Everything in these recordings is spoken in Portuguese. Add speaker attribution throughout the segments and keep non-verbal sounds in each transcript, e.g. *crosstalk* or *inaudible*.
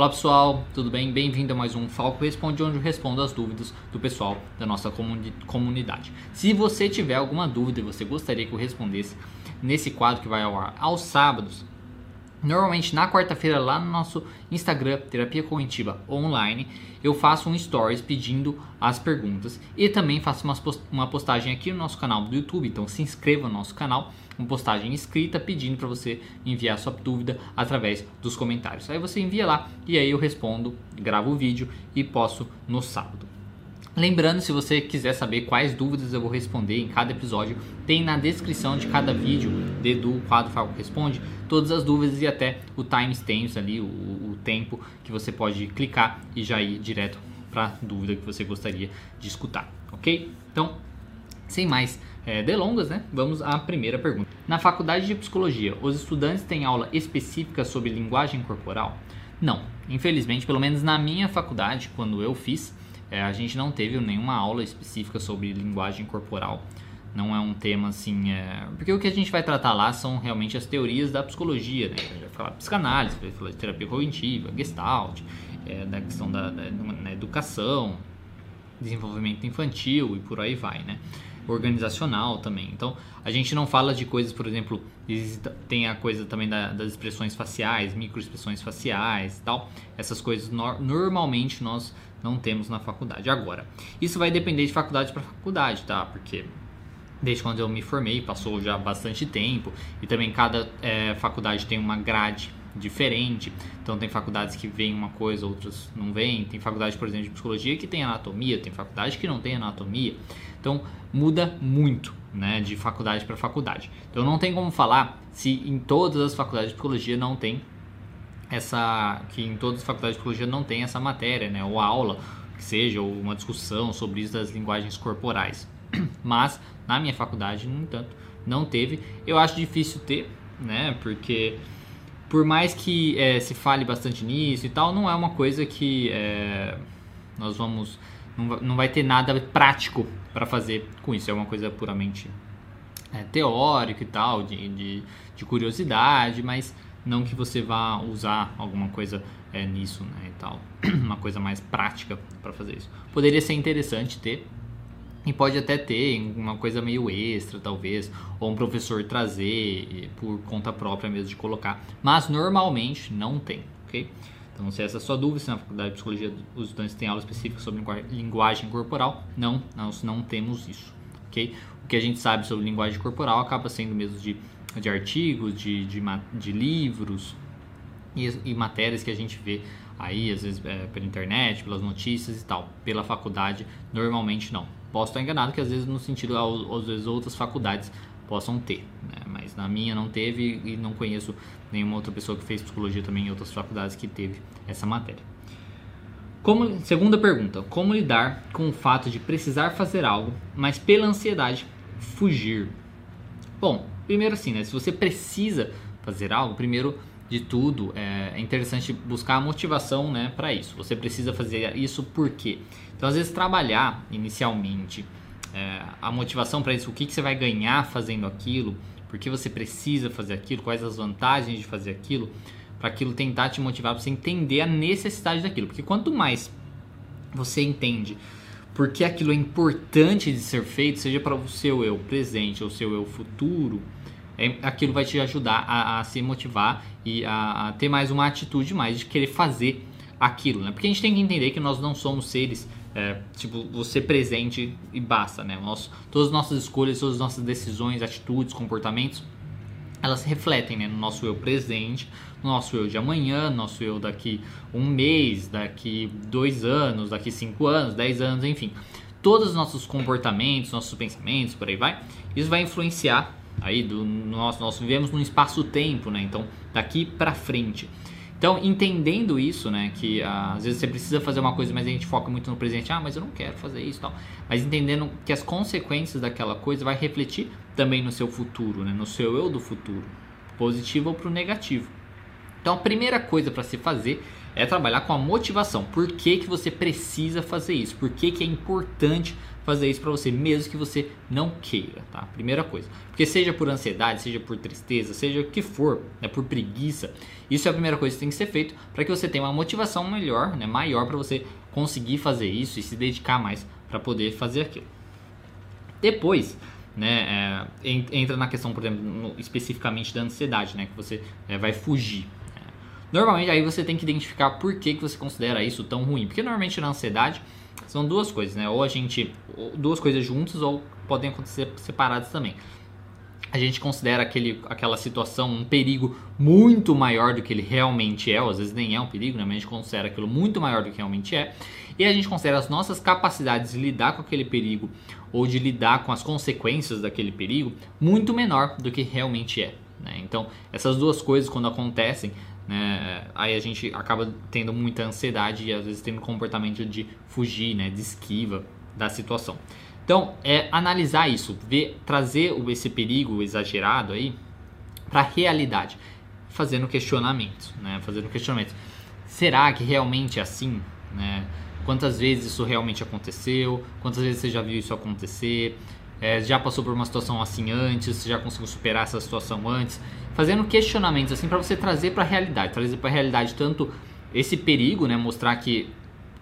Speaker 1: Olá pessoal, tudo bem? Bem-vindo a mais um Falco Responde, onde eu respondo as dúvidas do pessoal da nossa comuni comunidade. Se você tiver alguma dúvida e você gostaria que eu respondesse nesse quadro que vai ao ar aos sábados, Normalmente na quarta-feira lá no nosso Instagram, Terapia Cognitiva Online, eu faço um stories pedindo as perguntas e também faço uma postagem aqui no nosso canal do YouTube, então se inscreva no nosso canal, uma postagem escrita pedindo para você enviar sua dúvida através dos comentários. Aí você envia lá e aí eu respondo, gravo o vídeo e posto no sábado. Lembrando, se você quiser saber quais dúvidas eu vou responder em cada episódio, tem na descrição de cada vídeo de, do quadro Falco Responde todas as dúvidas e até o timestamps ali, o, o tempo que você pode clicar e já ir direto para a dúvida que você gostaria de escutar, ok? Então, sem mais é, delongas, né? Vamos à primeira pergunta. Na faculdade de psicologia, os estudantes têm aula específica sobre linguagem corporal? Não, infelizmente, pelo menos na minha faculdade, quando eu fiz, é, a gente não teve nenhuma aula específica sobre linguagem corporal. Não é um tema assim. É... Porque o que a gente vai tratar lá são realmente as teorias da psicologia, né? A gente vai falar de psicanálise, vai falar de terapia cognitiva, gestalt, é, da questão da, da, educação, desenvolvimento infantil e por aí vai, né? Organizacional também. Então, a gente não fala de coisas, por exemplo, tem a coisa também da, das expressões faciais, microexpressões faciais e tal. Essas coisas no, normalmente nós não temos na faculdade. Agora, isso vai depender de faculdade para faculdade, tá? Porque desde quando eu me formei, passou já bastante tempo e também cada é, faculdade tem uma grade diferente. Então tem faculdades que veem uma coisa, outras não veem. Tem faculdade, por exemplo, de psicologia que tem anatomia, tem faculdade que não tem anatomia. Então muda muito, né, de faculdade para faculdade. Então não tem como falar se em todas as faculdades de psicologia não tem essa que em todas as faculdades de psicologia não tem essa matéria, né, ou aula, que seja, ou uma discussão sobre isso das linguagens corporais. *clears throat* Mas na minha faculdade, no entanto, não teve. Eu acho difícil ter, né, porque por mais que é, se fale bastante nisso e tal, não é uma coisa que é, nós vamos não vai ter nada prático para fazer com isso. É uma coisa puramente é, teórica e tal, de, de, de curiosidade, mas não que você vá usar alguma coisa é, nisso, né, e tal, *clears throat* uma coisa mais prática para fazer isso. Poderia ser interessante ter e pode até ter uma coisa meio extra, talvez, ou um professor trazer por conta própria mesmo de colocar, mas normalmente não tem, ok? Então, se essa é a sua dúvida, se na faculdade de psicologia os estudantes têm aula específica sobre linguagem corporal, não, nós não temos isso, ok? O que a gente sabe sobre linguagem corporal acaba sendo mesmo de de artigos, de, de, de livros e, e, matérias que a gente vê aí, às vezes é, pela internet, pelas notícias e tal. Pela faculdade, normalmente não. Posso estar enganado que às vezes no sentido, às vezes outras faculdades possam ter, né? mas na minha não teve e não conheço nenhuma outra pessoa que fez psicologia também em outras faculdades que teve essa matéria. Como, segunda pergunta: como lidar com o fato de precisar fazer algo, mas pela ansiedade fugir? Bom, Primeiro assim, né? Se você precisa fazer algo, primeiro de tudo é, é interessante buscar a motivação, né, para isso. Você precisa fazer isso por quê? Então, às vezes trabalhar inicialmente é, a motivação para isso, o que, que você vai ganhar fazendo aquilo, por que você precisa fazer aquilo, quais as vantagens de fazer aquilo, para aquilo tentar te motivar para você entender a necessidade daquilo. Porque quanto mais você entende porque aquilo é importante de ser feito, seja para o seu eu presente ou seu eu futuro, é, aquilo vai te ajudar a, a se motivar e a, a, ter mais uma atitude mais de querer fazer aquilo, né? Porque a gente tem que entender que nós não somos seres é, tipo você presente e basta, né? Nós, todas as nossas escolhas, todas as nossas decisões, atitudes, comportamentos, elas refletem né, no nosso eu presente, no nosso eu de amanhã, no nosso eu daqui um mês, daqui dois anos, daqui cinco anos, dez anos, enfim. Todos os nossos comportamentos, nossos pensamentos, por aí vai, isso vai influenciar aí do nós nós vivemos num espaço-tempo, né? Então, daqui para frente. Então, entendendo isso, né, que ah, às vezes você precisa fazer uma coisa, mas a gente foca muito no presente, ah, mas eu não quero fazer isso, tal. Mas entendendo que as consequências daquela coisa vai refletir também no seu futuro, né, no seu eu do futuro, positivo ou pro negativo. Então, a primeira coisa para se fazer é trabalhar com a motivação. Por que, que você precisa fazer isso? Por que, que é importante fazer isso para você, mesmo que você não queira, tá? Primeira coisa. Porque seja por ansiedade, seja por tristeza, seja o que for, né, por preguiça, isso é a primeira coisa que tem que ser feito para que você tenha uma motivação melhor, né, maior para você conseguir fazer isso e se dedicar mais para poder fazer aquilo. Depois, né, é, entra na questão, por exemplo, no, especificamente da ansiedade, né, que você é, vai fugir. Normalmente aí você tem que identificar por que, que você considera isso tão ruim, porque normalmente na ansiedade são duas coisas, né, ou a gente duas coisas juntas ou podem acontecer separadas também. A gente considera aquele, aquela situação um perigo muito maior do que ele realmente é, ou às vezes nem é um perigo, né? mas a gente considera aquilo muito maior do que realmente é, e a gente considera as nossas capacidades de lidar com aquele perigo ou de lidar com as consequências daquele perigo muito menor do que realmente é. Né? Então, essas duas coisas, quando acontecem, né, aí a gente acaba tendo muita ansiedade e às vezes tendo comportamento de fugir, né, de esquiva da situação. Então, é analisar isso, ver, trazer esse perigo exagerado aí para a realidade, fazendo questionamentos, né, fazendo questionamentos. Será que realmente é assim, né? quantas vezes isso realmente aconteceu, quantas vezes você já viu isso acontecer, é, já passou por uma situação assim antes, já conseguiu superar essa situação antes, fazendo questionamentos assim para você trazer para a realidade, trazer para a realidade tanto esse perigo, né, mostrar que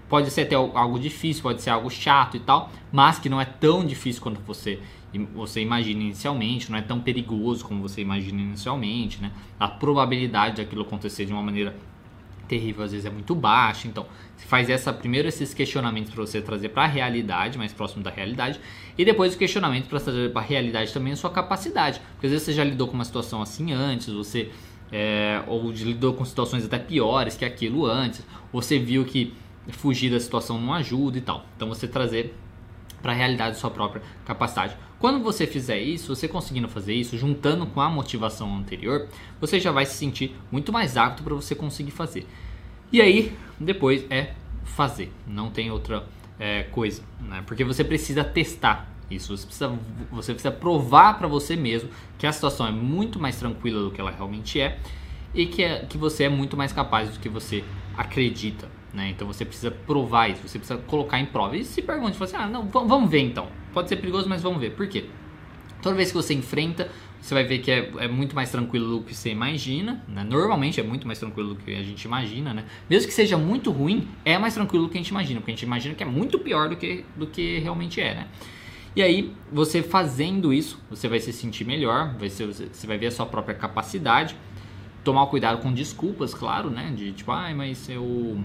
Speaker 1: pode ser até algo difícil, pode ser algo chato e tal, mas que não é tão difícil quanto você você imagina inicialmente, não é tão perigoso como você imagina inicialmente, né? A probabilidade daquilo acontecer de uma maneira terrível às vezes é muito baixa. Então, você faz essa primeiro esses questionamentos para você trazer para a realidade, mais próximo da realidade, e depois o questionamento para trazer para a realidade também a sua capacidade. Porque às vezes você já lidou com uma situação assim antes, você é, ou lidou com situações até piores que aquilo antes, você viu que fugir da situação não ajuda e tal. Então, você trazer para a realidade sua própria capacidade. Quando você fizer isso, você conseguindo fazer isso, juntando com a motivação anterior, você já vai se sentir muito mais apto para você conseguir fazer. E aí, depois é fazer, não tem outra é, coisa, né? porque você precisa testar isso, você precisa, você precisa provar para você mesmo que a situação é muito mais tranquila do que ela realmente é e que, é, que você é muito mais capaz do que você acredita. Né? Então você precisa provar isso, você precisa colocar em prova. E se pergunte, assim, ah, não, vamos ver então. Pode ser perigoso, mas vamos ver. Por quê? Toda vez que você enfrenta, você vai ver que é, é muito mais tranquilo do que você imagina. Né? Normalmente é muito mais tranquilo do que a gente imagina, né? Mesmo que seja muito ruim, é mais tranquilo do que a gente imagina, porque a gente imagina que é muito pior do que, do que realmente é, né? E aí, você fazendo isso, você vai se sentir melhor, vai ser, você vai ver a sua própria capacidade. Tomar cuidado com desculpas, claro, né? De tipo, ai, ah, mas eu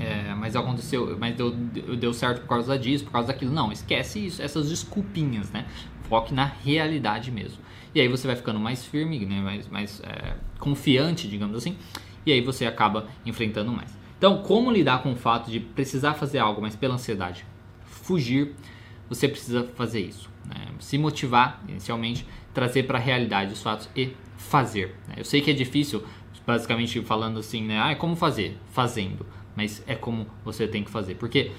Speaker 1: é, mas aconteceu, mas deu, deu certo por causa disso, por causa daquilo. Não, esquece isso, essas desculpinhas, né? Foque na realidade mesmo. E aí você vai ficando mais firme, né? mais, mais é, confiante, digamos assim, e aí você acaba enfrentando mais. Então, como lidar com o fato de precisar fazer algo, mas pela ansiedade fugir, você precisa fazer isso. Né? Se motivar inicialmente, trazer para a realidade os fatos e fazer. Né? Eu sei que é difícil, basicamente falando assim, né? Ah, como fazer? Fazendo mas é como você tem que fazer. Porque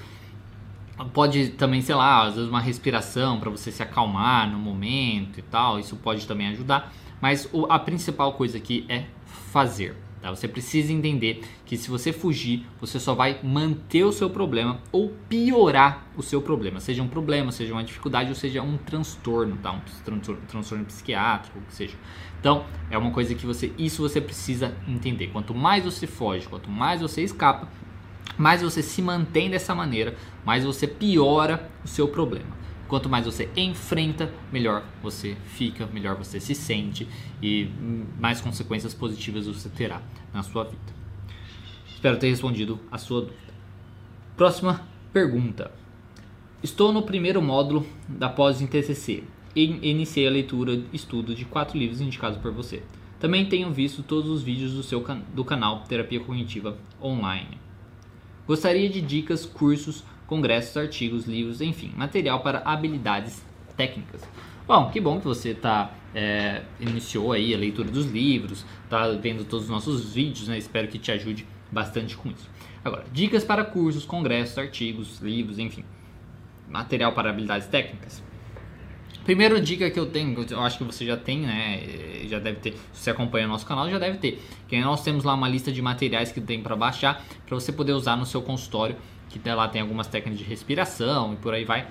Speaker 1: pode também, sei lá, às vezes uma respiração para você se acalmar no momento e tal, isso pode também ajudar, mas a principal coisa aqui é fazer. Tá? Você precisa entender que se você fugir, você só vai manter o seu problema ou piorar o seu problema, seja um problema, seja uma dificuldade ou seja um transtorno, tá? um transtorno, transtorno psiquiátrico, o que seja. Então, é uma coisa que você, isso você precisa entender. Quanto mais você foge, quanto mais você escapa, mais você se mantém dessa maneira, mais você piora o seu problema. Quanto mais você enfrenta, melhor você fica, melhor você se sente e mais consequências positivas você terá na sua vida. Espero ter respondido a sua dúvida. Próxima pergunta. Estou no primeiro módulo da pós em TCC e iniciei a leitura e estudo de quatro livros indicados por você. Também tenho visto todos os vídeos do seu do canal Terapia Cognitiva Online. Gostaria de dicas, cursos, congressos, artigos, livros, enfim, material para habilidades técnicas. Bom, que bom que você tá, é, iniciou aí a leitura dos livros, está vendo todos os nossos vídeos, né? Espero que te ajude bastante com isso. Agora, dicas para cursos, congressos, artigos, livros, enfim, material para habilidades técnicas. Primeira dica que eu tenho, eu acho que você já tem, né? Já deve ter, se você acompanha o nosso canal, já deve ter. Que nós temos lá uma lista de materiais que tem para baixar, para você poder usar no seu consultório, que lá tem algumas técnicas de respiração e por aí vai.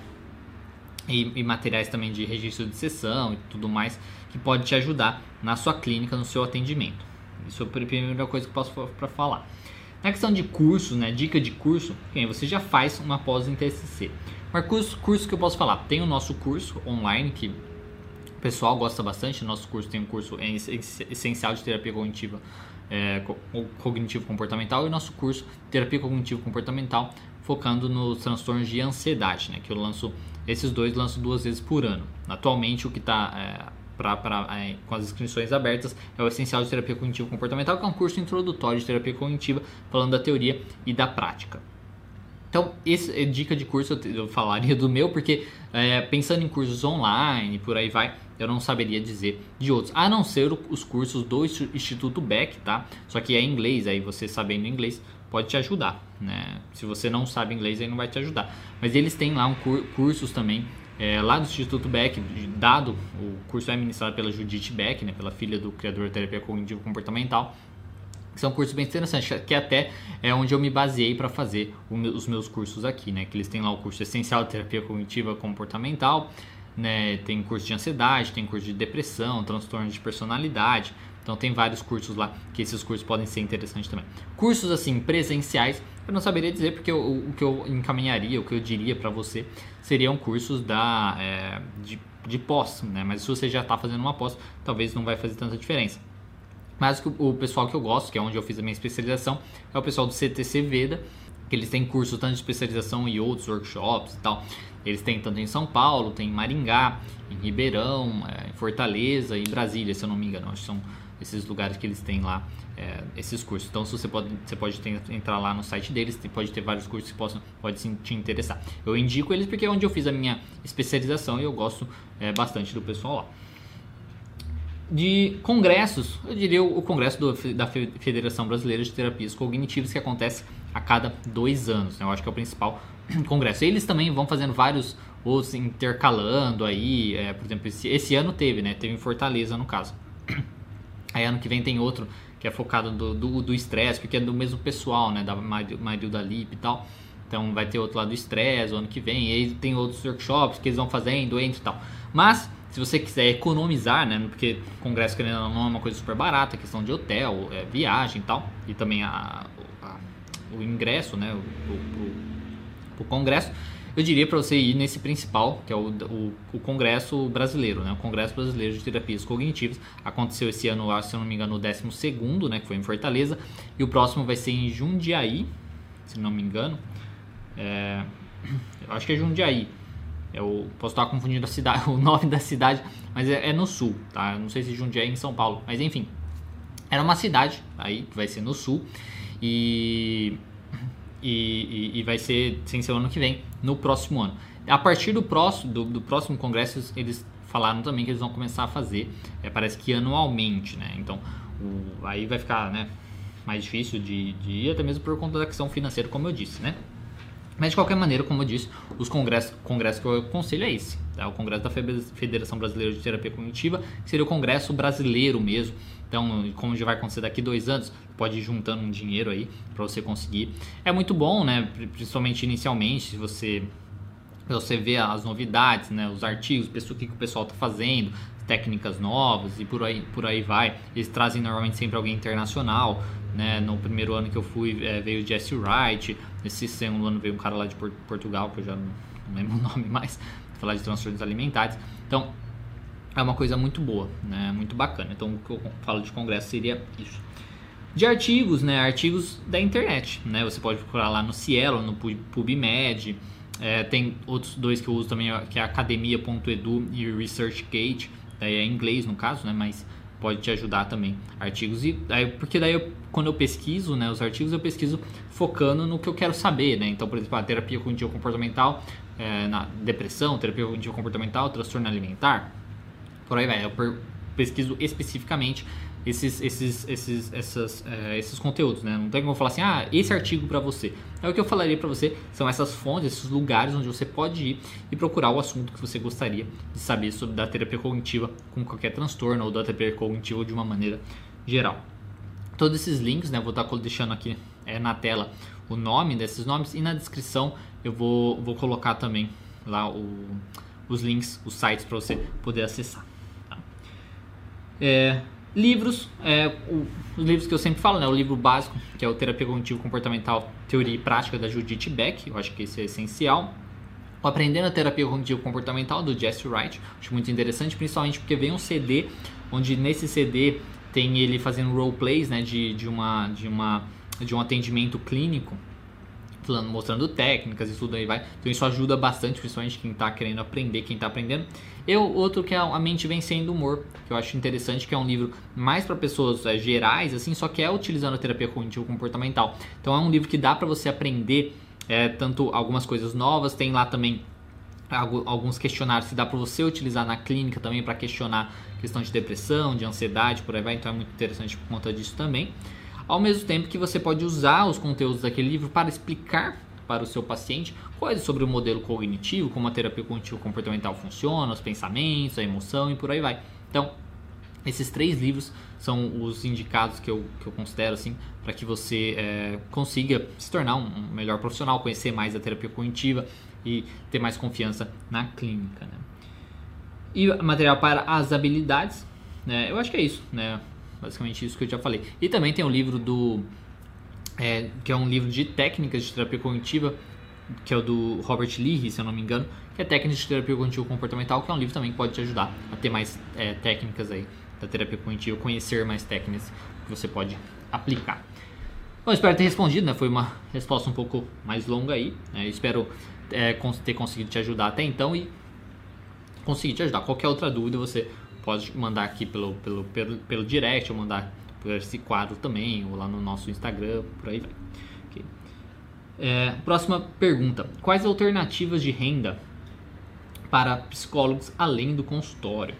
Speaker 1: e, e, materiais também de registro de sessão e tudo mais que pode te ajudar na sua clínica, no seu atendimento. Isso é a primeira coisa que eu posso para falar. Na questão de cursos, né, dica de curso, você já faz uma pós em TCC. Mas curso, curso que eu posso falar, tem o nosso curso online que o pessoal gosta bastante. Nosso curso tem um curso essencial de terapia cognitiva é, cognitivo comportamental e nosso curso terapia cognitivo comportamental focando nos transtornos de ansiedade, né? Que eu lanço esses dois lanço duas vezes por ano. Atualmente o que está é, é, com as inscrições abertas é o essencial de terapia cognitivo comportamental, que é um curso introdutório de terapia cognitiva falando da teoria e da prática. Então, essa é dica de curso eu falaria do meu, porque é, pensando em cursos online, por aí vai, eu não saberia dizer de outros, a não ser os cursos do Instituto Beck, tá? Só que é em inglês, aí você sabendo inglês pode te ajudar, né? Se você não sabe inglês, aí não vai te ajudar. Mas eles têm lá um cur cursos também é, lá do Instituto Beck, dado o curso é ministrado pela Judith Beck, né, pela filha do criador da terapia cognitivo comportamental. São cursos bem interessantes, que até é onde eu me baseei para fazer os meus cursos aqui, né? Que eles têm lá o curso essencial de terapia cognitiva comportamental, né? Tem curso de ansiedade, tem curso de depressão, transtorno de personalidade. Então tem vários cursos lá que esses cursos podem ser interessantes também. Cursos assim presenciais, eu não saberia dizer porque eu, o que eu encaminharia, o que eu diria para você seriam cursos da é, de, de pós, né? Mas se você já está fazendo uma pós, talvez não vai fazer tanta diferença. Mas o pessoal que eu gosto, que é onde eu fiz a minha especialização, é o pessoal do CTC Veda, que eles têm cursos tanto de especialização e outros workshops e tal. Eles têm tanto em São Paulo, tem em Maringá, em Ribeirão, é, em Fortaleza e Brasília, se eu não me engano. Acho que são esses lugares que eles têm lá é, esses cursos. Então, se você pode, você pode ter, entrar lá no site deles, pode ter vários cursos que possam, pode sim, te interessar. Eu indico eles porque é onde eu fiz a minha especialização e eu gosto é, bastante do pessoal lá de congressos, eu diria o congresso do, da Federação Brasileira de Terapias Cognitivas que acontece a cada dois anos, né? eu acho que é o principal *clears throat* congresso. Eles também vão fazendo vários outros intercalando aí, é, por exemplo, esse, esse, ano teve, né? Teve em Fortaleza no caso. *clears throat* Aí ano que vem tem outro que é focado do estresse, porque é do mesmo pessoal, né? Da Marilda Lip e tal. Então vai ter outro lá do estresse o ano que vem. E aí tem outros workshops que eles vão fazendo entre e tal. Mas se você quiser economizar, né? Porque congresso querendo não é uma coisa super barata, questão de hotel, é, viagem e tal, e também a, a, o ingresso, né? O, o, o congresso, eu diria para você ir nesse principal, que é o, o, o, Congresso Brasileiro, né? O Congresso Brasileiro de Terapias Cognitivas. Aconteceu esse ano, se eu não me engano, o 12 né? Que foi em Fortaleza. E o próximo vai ser em Jundiaí, se não me engano. É, eu acho que é Jundiaí. Eu posso estar confundindo a cidade, *laughs* o nome da cidade, mas é, é no sul, tá? Eu não sei se Jundiaí é em São Paulo, mas enfim. Era uma cidade aí que vai ser no sul e, e, e vai ser sem ser o ano que vem, no próximo ano. A partir do próximo, do, do próximo congresso, eles falaram também que eles vão começar a fazer, é, parece que anualmente, né? Então o, aí vai ficar né, mais difícil de, de ir, até mesmo por conta da questão financeira, como eu disse, né? Mas de qualquer maneira, como eu disse, os congressos, congresso que eu aconselho é esse. Tá? O Congresso da Federação Brasileira de Terapia Cognitiva, que seria o Congresso brasileiro mesmo. Então, como já vai acontecer daqui dois anos, pode ir juntando um dinheiro aí para você conseguir. É muito bom, né? Principalmente inicialmente, se você você vê as novidades, né, os artigos, o que, o pessoal está fazendo, técnicas novas e por aí, por aí vai. Eles trazem normalmente sempre alguém internacional. Né? No primeiro ano que eu fui é, veio o Jesse Wright, nesse segundo ano veio um cara lá de Portugal, que eu já não, lembro *laughs* o nome mais, falar de transtornos alimentares. Então é uma coisa muito boa, né? muito bacana. Então o que eu falo de congresso seria isso. De artigos, né? artigos da internet. Né? Você pode procurar lá no Cielo, no PubMed. É, tem outros dois que eu uso também, que é academia.edu e ResearchGate. Daí é em inglês no caso, né? mas pode te ajudar também. Artigos e aí, porque daí eu, quando eu pesquiso, né, os artigos eu pesquiso focando no que eu quero saber, né? Então, por exemplo, a terapia cognitivo comportamental é, na depressão, terapia cognitivo comportamental, transtorno alimentar, por aí vai. Eu pesquiso especificamente esses, esses, esses, essas, é, esses conteúdos, né? Não tem como falar assim, ah, esse artigo para você. É o que eu falaria para você, são essas fontes, esses lugares onde você pode ir e procurar o assunto que você gostaria de saber sobre da terapia cognitiva com qualquer transtorno ou da terapia cognitiva de uma maneira geral. Todos esses links, né? Vou estar deixando aqui é, na tela o nome desses nomes e na descrição eu vou, vou colocar também lá o os links, os sites para você poder acessar. Tá? É, livros, é, o, os livros que eu sempre falo, né, o livro básico, que é o Terapia Cognitivo Comportamental, Teoria e Prática da Judith Beck, eu acho que esse é essencial. O Aprendendo a Terapia Cognitivo Comportamental do Jesse Wright, acho muito interessante, principalmente porque vem um CD, onde nesse CD tem ele fazendo roleplays né, de, de, uma, de, uma, de um atendimento clínico, falando, mostrando técnicas e tudo aí vai. Então isso ajuda bastante, principalmente quem está querendo aprender, quem está aprendendo. E o outro que é A Mente Vencendo o Humor, que eu acho interessante, que é um livro mais para pessoas é, gerais, assim, só que é utilizando a terapia cognitivo comportamental. Então é um livro que dá para você aprender é, tanto algumas coisas novas, tem lá também alguns questionários que dá para você utilizar na clínica também para questionar questão de depressão, de ansiedade, por aí vai, então é muito interessante por conta disso também. Ao mesmo tempo que você pode usar os conteúdos daquele livro para explicar para o seu paciente coisas sobre o modelo cognitivo, como a terapia cognitivo comportamental funciona, os pensamentos, a emoção e por aí vai. Então, esses três livros são os indicados que eu, que eu considero assim para que você é, consiga se tornar um, um melhor profissional, conhecer mais a terapia cognitiva e ter mais confiança na clínica. Né? E material para as habilidades, né? Eu acho que é isso, né? Basicamente isso que eu já falei. E também tem um livro do é, que é um livro de técnicas de terapia cognitiva, que é o do Robert Lee, se eu não me engano, que é Técnicas de Terapia Cognitiva Comportamental, que é um livro também que pode te ajudar a ter mais é, técnicas aí da terapia cognitiva, conhecer mais técnicas que você pode aplicar. Bom, espero ter respondido, né? Foi uma resposta um pouco mais longa aí. Né? Espero é, ter conseguido te ajudar até então e conseguir te ajudar. Qualquer outra dúvida você pode mandar aqui pelo, pelo, pelo, pelo direct ou mandar por esse quadro também, ou lá no nosso Instagram, por aí vai. Okay. É, próxima pergunta: Quais alternativas de renda para psicólogos além do consultório?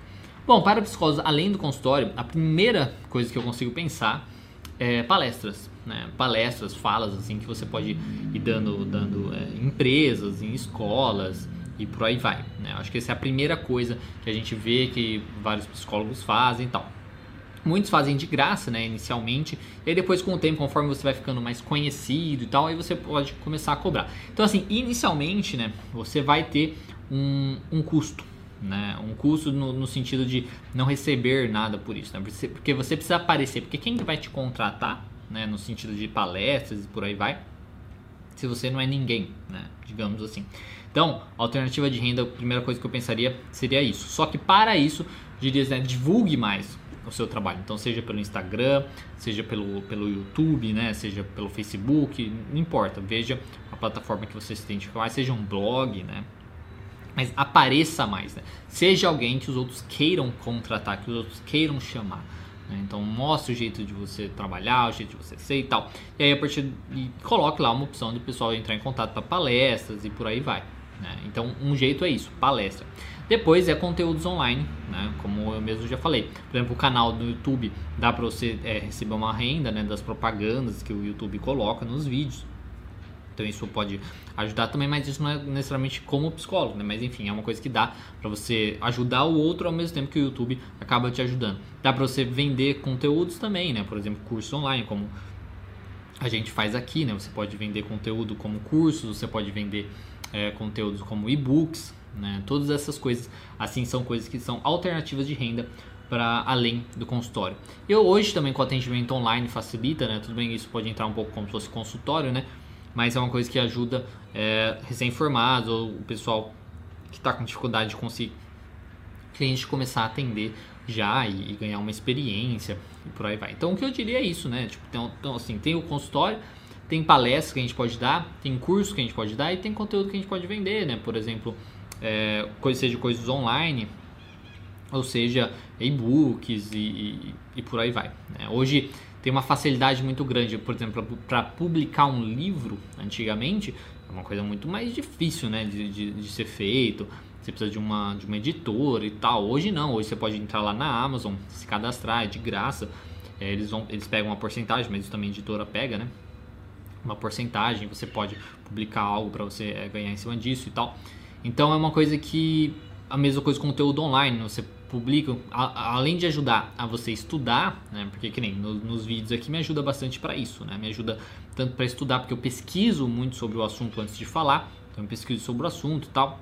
Speaker 1: Bom, para psicólogos além do consultório, a primeira coisa que eu consigo pensar é palestras, né? Palestras, falas assim que você pode ir dando, dando é, em empresas, em escolas e por aí vai. Né? Acho que essa é a primeira coisa que a gente vê que vários psicólogos fazem e tal. Muitos fazem de graça, né, inicialmente, e aí depois com o tempo, conforme você vai ficando mais conhecido e tal, aí você pode começar a cobrar. Então assim, inicialmente, né, você vai ter um, um custo, né, um custo no, no, sentido de não receber nada por isso, né, porque você precisa aparecer, porque quem vai te contratar, né, no sentido de palestras e por aí vai, se você não é ninguém, né, digamos assim. Então, alternativa de renda, a primeira coisa que eu pensaria seria isso. Só que para isso, diria, né, divulgue mais o seu trabalho. Então, seja pelo Instagram, seja pelo, pelo YouTube, né? seja pelo Facebook, não importa. Veja a plataforma que você se identifica mais, seja um blog, né? Mas apareça mais, né? Seja alguém que os outros queiram contratar, que os outros queiram chamar. Né? Então, mostre o jeito de você trabalhar, o jeito de você ser e tal. E aí, a partir de, coloque lá uma opção do pessoal entrar em contato para palestras e por aí vai. Né? Então, um jeito é isso, palestra. Depois é conteúdos online, né? como eu mesmo já falei. Por exemplo, o canal do YouTube dá para você é, receber uma renda né, das propagandas que o YouTube coloca nos vídeos. Então isso pode ajudar também, mas isso não é necessariamente como psicólogo, né? Mas enfim, é uma coisa que dá para você ajudar o outro ao mesmo tempo que o YouTube acaba te ajudando. Dá para você vender conteúdos também, né? Por exemplo, curso online, como a gente faz aqui, né? Você pode vender conteúdo como cursos, você pode vender é, conteúdos como e-books, né? Todas essas coisas, assim, são coisas que são alternativas de renda para além do consultório. E hoje também com atendimento online facilita, né? Tudo bem, isso pode entrar um pouco como se fosse consultório, né? Mas é uma coisa que ajuda é, recém-formados ou o pessoal que está com dificuldade de conseguir cliente começar a atender já e, e, ganhar uma experiência e por aí vai. Então o que eu diria é isso, né? Tipo, então, então assim, tem o consultório, tem palestras que a gente pode dar, tem curso que a gente pode dar e tem conteúdo que a gente pode vender, né? Por exemplo, é, seja coisas online, ou seja, e-books e, e, e, por aí vai. Né? Hoje tem uma facilidade muito grande, por exemplo, para publicar um livro, antigamente, é uma coisa muito mais difícil né, de, de, de, ser feito. Você precisa de uma, de uma editora e tal. Hoje não, hoje você pode entrar lá na Amazon, se cadastrar, é de graça. É, eles, vão, eles pegam uma porcentagem, mas isso também a editora pega, né? Uma porcentagem, você pode publicar algo para você é, ganhar em cima disso e tal. Então é uma coisa que a mesma coisa com conteúdo online, você publica, a, além de ajudar a você estudar, né, porque que nem no, nos vídeos aqui me ajuda bastante para isso, né, me ajuda tanto para estudar porque eu pesquiso muito sobre o assunto antes de falar, então eu pesquiso sobre o assunto e tal,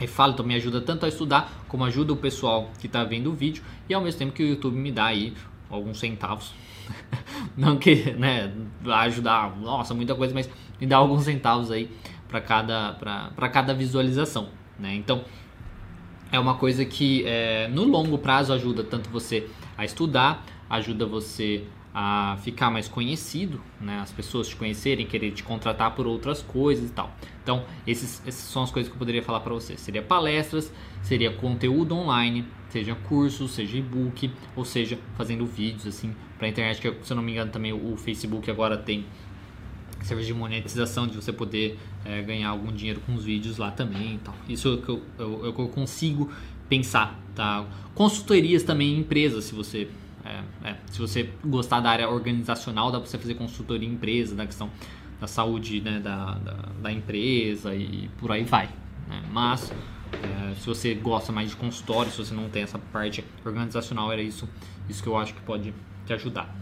Speaker 1: E falo, então me ajuda tanto a estudar como ajuda o pessoal que está vendo o vídeo e ao mesmo tempo que o YouTube me dá aí alguns centavos. *laughs* Não que, né, ajudar, nossa, muita coisa, mas me dá alguns centavos aí para cada, para cada visualização, né? Então, é uma coisa que é, no longo prazo ajuda tanto você a estudar, ajuda você a ficar mais conhecido, né? as pessoas te conhecerem, querer te contratar por outras coisas e tal. Então, esses, essas são as coisas que eu poderia falar para você. Seria palestras, seria conteúdo online, seja cursos, seja e-book, ou seja, fazendo vídeos assim para internet, que se eu não me engano também o Facebook agora tem serviço de monetização, de você poder é, ganhar algum dinheiro com os vídeos lá também. Isso é o que eu, eu, eu consigo pensar. Tá? Consultorias também em empresas, se você é, é, se você gostar da área organizacional, dá para você fazer consultoria em empresa, da questão da saúde né, da, da, da, empresa e por aí vai. Né? Mas é, se você gosta mais de consultório, se você não tem essa parte organizacional, era isso, isso que eu acho que pode te ajudar.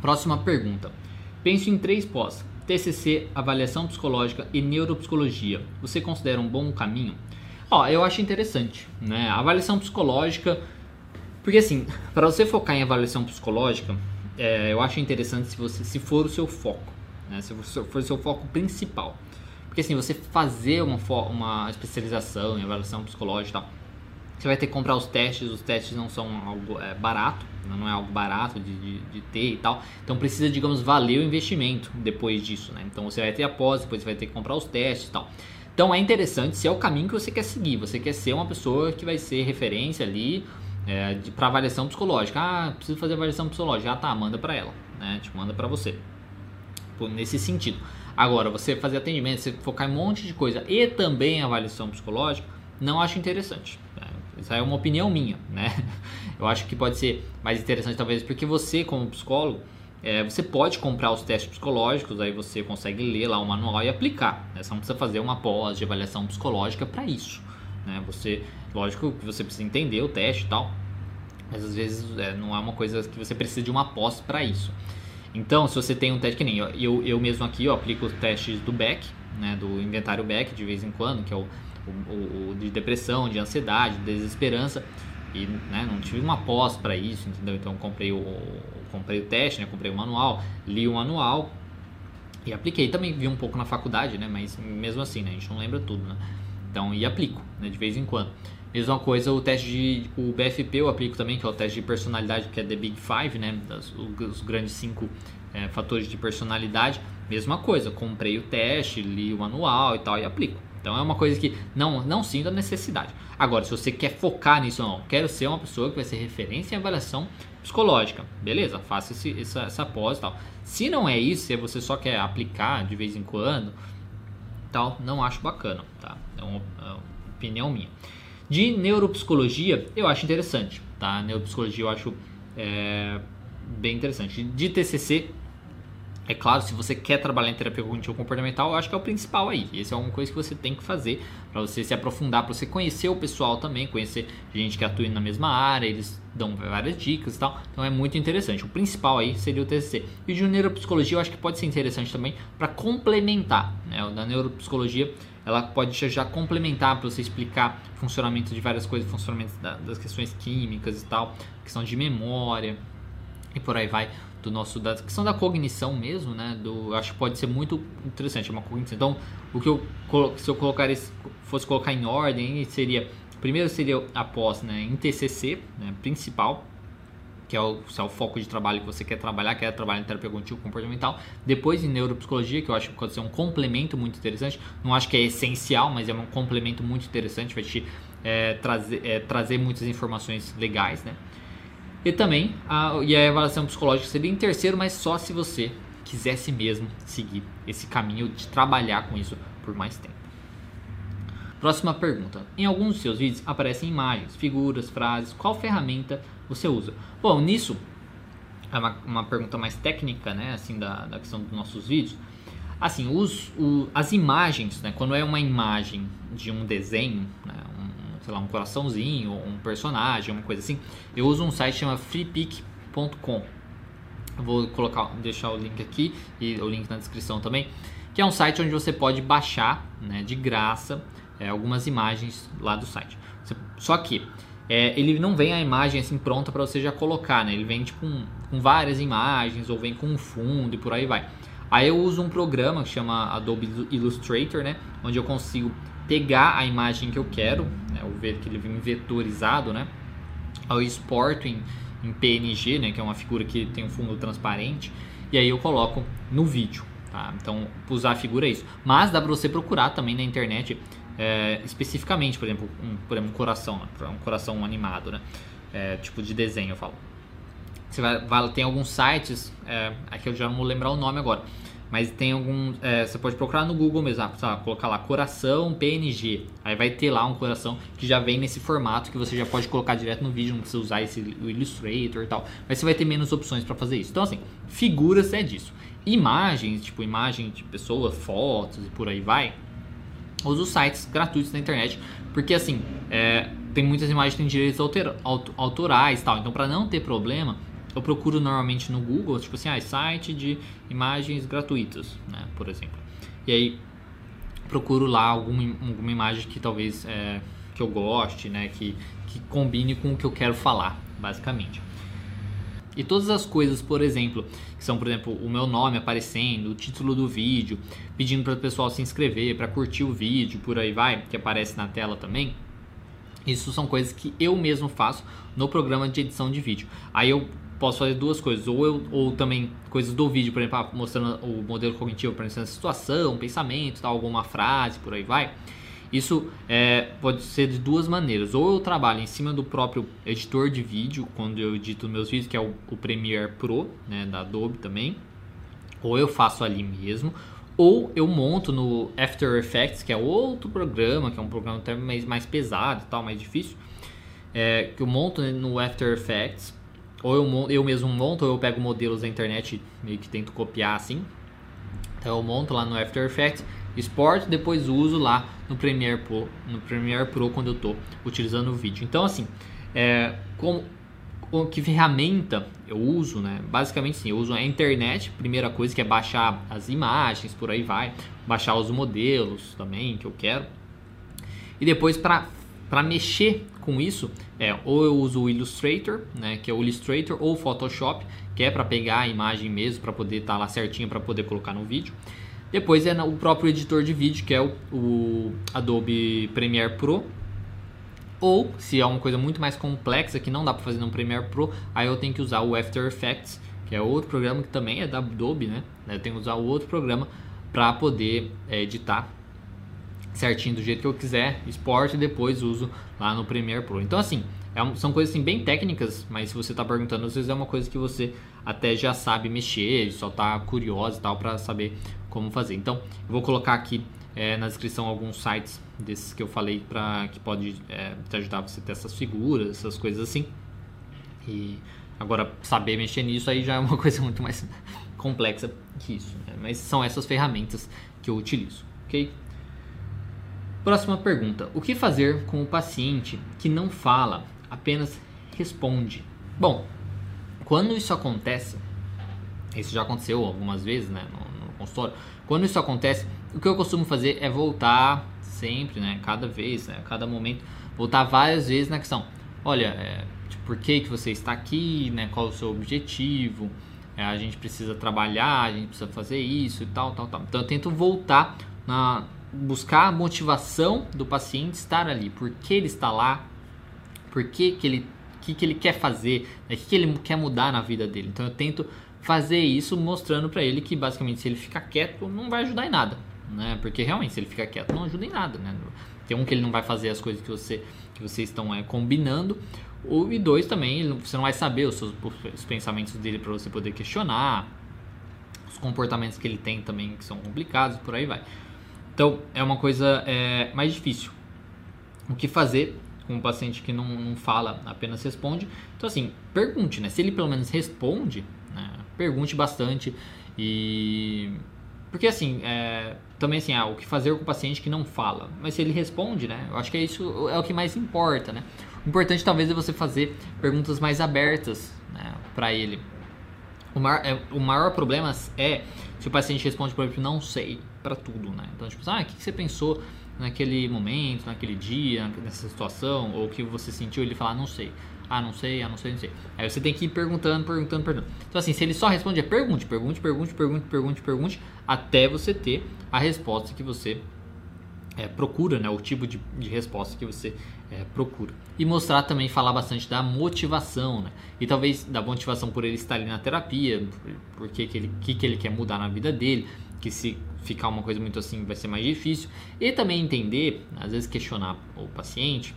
Speaker 1: Próxima pergunta. Penso em três pós: TCC, avaliação psicológica e neuropsicologia. Você considera um bom caminho? Ó, eu acho interessante, né? A avaliação psicológica porque assim, para você focar em avaliação psicológica, é, eu acho interessante se você se for o seu foco, né? se for o seu foco principal. Porque assim, você fazer uma, uma especialização em avaliação psicológica e tal, você vai ter que comprar os testes, os testes não são algo é, barato, né? não é algo barato de, de, de, ter e tal. Então precisa, digamos, valer o investimento depois disso, né? Então você vai ter a pós, depois você vai ter que comprar os testes e tal. Então é interessante se é o caminho que você quer seguir. Você quer ser uma pessoa que vai ser referência ali, é, para avaliação psicológica. Ah, preciso fazer avaliação psicológica. Ah, tá, manda para ela, né? Te manda para você. nesse sentido. Agora, você fazer atendimento, você focar em um monte de coisa e também avaliação psicológica, não acho interessante. Né? Isso é uma opinião minha, né? *laughs* Eu acho que pode ser mais interessante talvez porque você, como psicólogo, é, você pode comprar os testes psicológicos, aí você consegue ler lá o manual e aplicar. Né? Você não precisa fazer uma pós de avaliação psicológica para isso. Né? Você, lógico que você precisa entender o teste e tal, mas às vezes é, não é uma coisa que você precisa de uma pós para isso. Então, se você tem um teste que nem eu, eu, mesmo aqui eu aplico os testes do Beck, né, do inventário Beck de vez em quando, que é o, o, o de depressão, de ansiedade, de desesperança, e né, não tive uma pós para isso, entendeu? Então comprei o, comprei o teste, né, comprei o manual, li o manual e apliquei. Também vi um pouco na faculdade, né, mas mesmo assim, né, a gente não lembra tudo, né? Então, e aplico, né, de vez em quando. Mesma coisa o teste de. O BFP eu aplico também, que é o teste de personalidade, que é The Big Five, né? Das, os grandes cinco é, fatores de personalidade. Mesma coisa, comprei o teste, li o manual e tal, e aplico. Então é uma coisa que não, não sinto a necessidade. Agora, se você quer focar nisso, não, quero ser uma pessoa que vai ser referência em avaliação psicológica, beleza, faça esse, essa, essa pós e tal. Se não é isso, se você só quer aplicar de vez em quando, tal, não acho bacana, tá? É uma, é uma opinião minha. De neuropsicologia, eu acho interessante, tá? Neuropsicologia eu acho é, bem interessante. De TCC, é claro, se você quer trabalhar em terapia cognitivo comportamental, eu acho que é o principal aí. Essa é uma coisa que você tem que fazer para você se aprofundar, para você conhecer o pessoal também, conhecer gente que atua na mesma área, eles dão várias dicas e tal. Então é muito interessante. O principal aí seria o TCC. E de neuropsicologia eu acho que pode ser interessante também para complementar. Né? O da neuropsicologia ela pode já complementar para você explicar funcionamento de várias coisas, funcionamento das questões químicas e tal, questão de memória e por aí vai do nosso da questão da cognição mesmo, né? Do acho que pode ser muito interessante, uma cognição. Então, o que eu se eu colocar fosse colocar em ordem, seria primeiro seria a pós, né, em TCC, né, principal, que é o, é o foco de trabalho que você quer trabalhar, quer trabalhar em terapia cognitivo comportamental. Depois em neuropsicologia, que eu acho que pode ser um complemento muito interessante. Não acho que é essencial, mas é um complemento muito interessante, vai te é, trazer, é, trazer muitas informações legais, né? E também a, e a avaliação psicológica seria em terceiro, mas só se você quisesse mesmo seguir esse caminho de trabalhar com isso por mais tempo. Próxima pergunta. Em alguns dos seus vídeos aparecem imagens, figuras, frases. Qual ferramenta você usa? Bom, nisso é uma, uma pergunta mais técnica, né, assim da, da questão dos nossos vídeos. Assim, os, o, as imagens, né, quando é uma imagem de um desenho, né, sei lá, um coraçãozinho, um personagem, uma coisa assim, eu uso um site chamado freepic.com. Vou colocar, deixar o link aqui e o link na descrição também, que é um site onde você pode baixar, né, de graça, é, algumas imagens lá do site. Só que é, ele não vem a imagem assim pronta para você já colocar, né? Ele vem tipo um, com várias imagens ou vem com um fundo e por aí vai. Aí eu uso um programa que chama Adobe Illustrator, né? Onde eu consigo pegar a imagem que eu quero, né? ou ver que ele vem vetorizado, né? Eu exporto em, em PNG, né? Que é uma figura que tem um fundo transparente. E aí eu coloco no vídeo, tá? Então, usar a figura é isso. Mas dá para você procurar também na internet é, especificamente, por exemplo, um, por exemplo, um coração, né? um coração animado, né? É, tipo de desenho, eu falo. Você vai, vai tem alguns sites, é, aqui eu já não vou lembrar o nome agora, mas tem algum, é, você pode procurar no Google mesmo, ah, colocar lá coração PNG, aí vai ter lá um coração que já vem nesse formato que você já pode colocar direto no vídeo, não precisa usar esse o Illustrator e tal, mas você vai ter menos opções para fazer isso. Então assim, figuras é disso. Imagens, tipo imagem de pessoas, fotos e por aí vai, usa os sites gratuitos da internet, porque assim, é, tem muitas imagens que têm direitos autor, autorais tal, então para não ter problema, eu procuro normalmente no Google, tipo assim, ah, site de imagens gratuitas, né, por exemplo. E aí procuro lá alguma, alguma imagem que talvez é, que eu goste, né, que, que combine com o que eu quero falar, basicamente. E todas as coisas, por exemplo, que são, por exemplo, o meu nome aparecendo, o título do vídeo, pedindo para o pessoal se inscrever, para curtir o vídeo, por aí vai, que aparece na tela também. Isso são coisas que eu mesmo faço no programa de edição de vídeo. Aí eu posso fazer duas coisas, ou eu ou também coisas do vídeo, por exemplo, ah, mostrando o modelo cognitivo, aparecendo a situação, pensamento, tal, alguma frase, por aí vai. Isso é, pode ser de duas maneiras. Ou eu trabalho em cima do próprio editor de vídeo, quando eu edito meus vídeos, que é o, o Premiere Pro, né, da Adobe também. Ou eu faço ali mesmo. Ou eu monto no After Effects, que é outro programa, que é um programa até mais, mais pesado e tal, mais difícil. É, que eu monto no After Effects. Ou eu, eu mesmo monto, ou eu pego modelos da internet meio que tento copiar assim. Então eu monto lá no After Effects exporto, depois uso lá no Premiere Pro, no Premiere Pro quando eu estou utilizando o vídeo. Então assim, é, como que ferramenta eu uso, né? Basicamente sim, eu uso a internet, primeira coisa que é baixar as imagens, por aí vai, baixar os modelos também que eu quero. E depois para para mexer com isso, é, ou eu uso o Illustrator, né, que é o Illustrator ou o Photoshop, que é para pegar a imagem mesmo para poder estar tá lá certinho para poder colocar no vídeo. Depois é o próprio editor de vídeo, que é o, o Adobe Premiere Pro. Ou, se é uma coisa muito mais complexa que não dá para fazer no Premiere Pro, aí eu tenho que usar o After Effects, que é outro programa que também é da Adobe, né? Eu tenho que usar o outro programa para poder é, editar certinho do jeito que eu quiser, exporto e depois uso lá no Premiere Pro. Então assim, é são coisas assim, bem técnicas, mas se você está perguntando, às vezes é uma coisa que você até já sabe mexer, só está curioso e tal para saber como fazer. Então, eu vou colocar aqui é, na descrição alguns sites desses que eu falei para que pode é, te ajudar você ter essas figuras, essas coisas assim. E agora saber mexer nisso aí já é uma *laughs* coisa muito mais complexa que isso. Né? Mas são essas ferramentas que eu utilizo, ok? Próxima pergunta: O que fazer com o paciente que não fala, apenas responde? Bom, quando isso acontece, isso já aconteceu algumas vezes, né? consultório. Quando isso acontece, o que eu costumo fazer é voltar sempre, né? Cada vez, né? Cada momento, voltar várias vezes na questão. Olha, é, tipo, por que, que você está aqui, né? Qual o seu objetivo? É, a gente precisa trabalhar, a gente precisa fazer isso e tal, tal, tal. Então eu tento voltar na buscar a motivação do paciente estar ali, por que ele está lá, por que, que ele que, que ele quer fazer, né? o que, que ele quer mudar na vida dele. Então eu tento fazer isso mostrando para ele que basicamente se ele ficar quieto não vai ajudar em nada, né? Porque realmente se ele ficar quieto não ajuda em nada, né? Tem um que ele não vai fazer as coisas que você que vocês estão é, combinando, ou e dois também você não vai saber os seus os pensamentos dele para você poder questionar, os comportamentos que ele tem também que são complicados, por aí vai. Então é uma coisa é, mais difícil. O que fazer com um paciente que não, não fala, apenas responde? Então assim, pergunte, né? Se ele pelo menos responde, né? Pergunte bastante e porque assim, é, também assim, ah, o que fazer com o paciente que não fala, mas se ele responde, né? Eu acho que é isso é o que mais importa, né? O importante talvez é você fazer perguntas mais abertas, né, para ele. O maior, é, o maior problema é se o paciente responde, por exemplo, não sei para tudo, né? Então, tipo, ah, o que você pensou naquele momento, naquele dia, nessa situação, ou o que você sentiu, ele falar, não sei. Ah, não sei, ah, não sei, não sei. Aí você tem que ir perguntando, perguntando, perguntando. Então, assim, se ele só responde, é pergunte, pergunte, pergunte, pergunte, pergunte, pergunte, até você ter a resposta que você é, procura, né? O tipo de, de resposta que você é, procura. E mostrar também, falar bastante da motivação, né? E talvez da motivação por ele estar ali na terapia, por que, ele, que, que ele quer mudar na vida dele, que se ficar uma coisa muito assim vai ser mais difícil. E também entender, às vezes questionar o paciente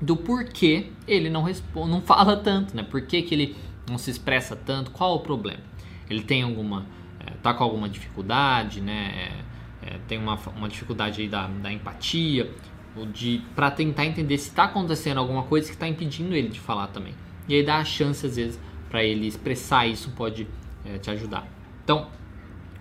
Speaker 1: do porquê ele não responde, não fala tanto, né? Por que, que ele não se expressa tanto, qual o problema? Ele tem alguma, é, tá com alguma dificuldade, né? É, tem uma, uma dificuldade aí da, da empatia, de para tentar entender se está acontecendo alguma coisa que está impedindo ele de falar também. E aí dá a chance às vezes para ele expressar isso pode é, te ajudar. Então,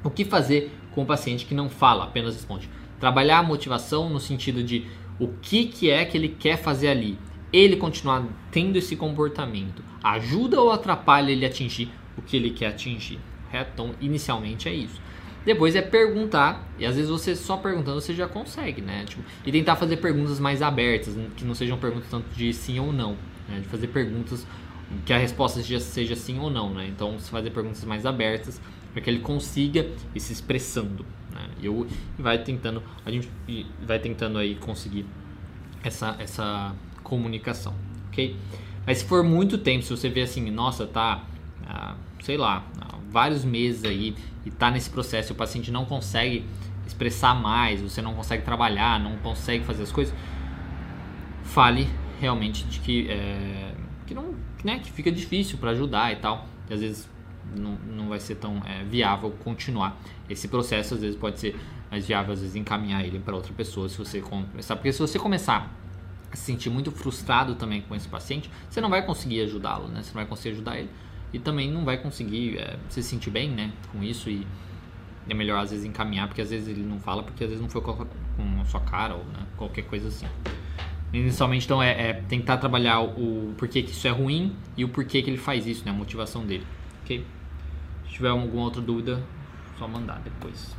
Speaker 1: o que fazer com o paciente que não fala, apenas responde? Trabalhar a motivação no sentido de o que, que é que ele quer fazer ali. Ele continuar tendo esse comportamento ajuda ou atrapalha ele atingir o que ele quer atingir? Então, inicialmente é isso. Depois é perguntar, e às vezes você só perguntando você já consegue, né? Tipo, e tentar fazer perguntas mais abertas, que não sejam perguntas tanto de sim ou não, né? De fazer perguntas que a resposta seja, seja sim ou não, né? Então, fazer perguntas mais abertas para que ele consiga ir se expressando, né? E, eu, e vai tentando, a gente vai tentando aí conseguir essa, essa comunicação, ok? Mas se for muito tempo, se você vê assim, nossa, tá, ah, sei lá, vários meses aí e está nesse processo o paciente não consegue expressar mais, você não consegue trabalhar, não consegue fazer as coisas, fale realmente de que, é, que, não, né, que fica difícil para ajudar e tal, e às vezes não, não vai ser tão é, viável continuar esse processo, às vezes pode ser mais viável, às vezes encaminhar ele para outra pessoa se você começar, porque se você começar a se sentir muito frustrado também com esse paciente, você não vai conseguir ajudá-lo, né? Você não vai conseguir ajudar ele e também não vai conseguir é, se sentir bem, né, com isso e é melhor às vezes encaminhar porque às vezes ele não fala porque às vezes não foi com a sua cara ou né, qualquer coisa assim. Inicialmente então é, é, tentar trabalhar o porquê que isso é ruim e o porquê que ele faz isso, né, a motivação dele, ok? Se tiver alguma outra dúvida, só mandar depois.